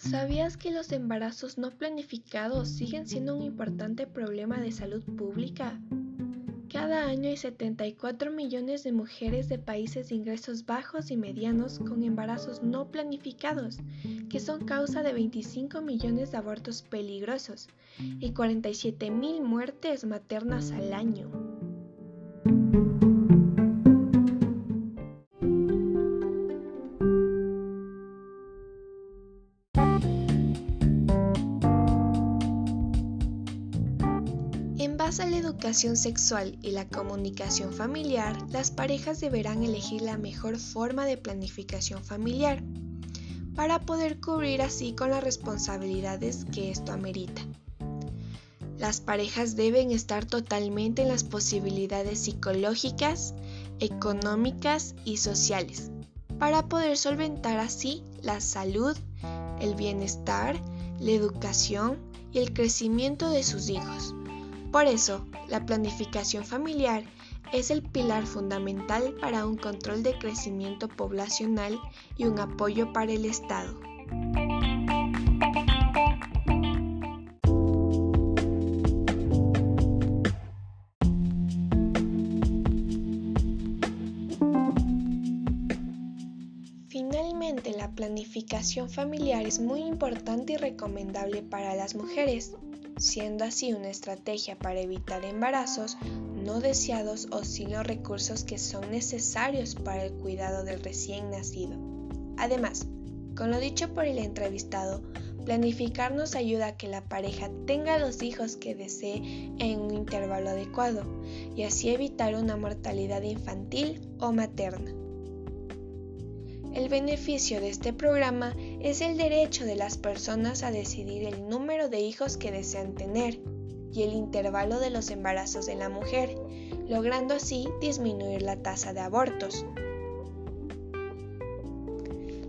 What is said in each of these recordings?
¿Sabías que los embarazos no planificados siguen siendo un importante problema de salud pública? Cada año hay 74 millones de mujeres de países de ingresos bajos y medianos con embarazos no planificados, que son causa de 25 millones de abortos peligrosos y 47 mil muertes maternas al año. En base a la educación sexual y la comunicación familiar, las parejas deberán elegir la mejor forma de planificación familiar para poder cubrir así con las responsabilidades que esto amerita. Las parejas deben estar totalmente en las posibilidades psicológicas, económicas y sociales para poder solventar así la salud, el bienestar, la educación y el crecimiento de sus hijos. Por eso, la planificación familiar es el pilar fundamental para un control de crecimiento poblacional y un apoyo para el Estado. La planificación familiar es muy importante y recomendable para las mujeres siendo así una estrategia para evitar embarazos no deseados o sin los recursos que son necesarios para el cuidado del recién nacido. Además, con lo dicho por el entrevistado, planificar nos ayuda a que la pareja tenga los hijos que desee en un intervalo adecuado y así evitar una mortalidad infantil o materna. El beneficio de este programa es el derecho de las personas a decidir el número de hijos que desean tener y el intervalo de los embarazos de la mujer, logrando así disminuir la tasa de abortos.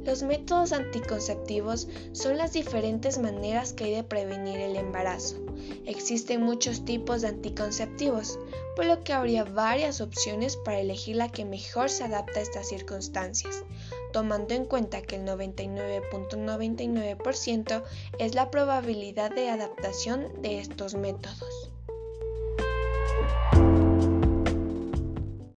Los métodos anticonceptivos son las diferentes maneras que hay de prevenir el embarazo. Existen muchos tipos de anticonceptivos, por lo que habría varias opciones para elegir la que mejor se adapta a estas circunstancias, tomando en cuenta que el 99.99% es la probabilidad de adaptación de estos métodos.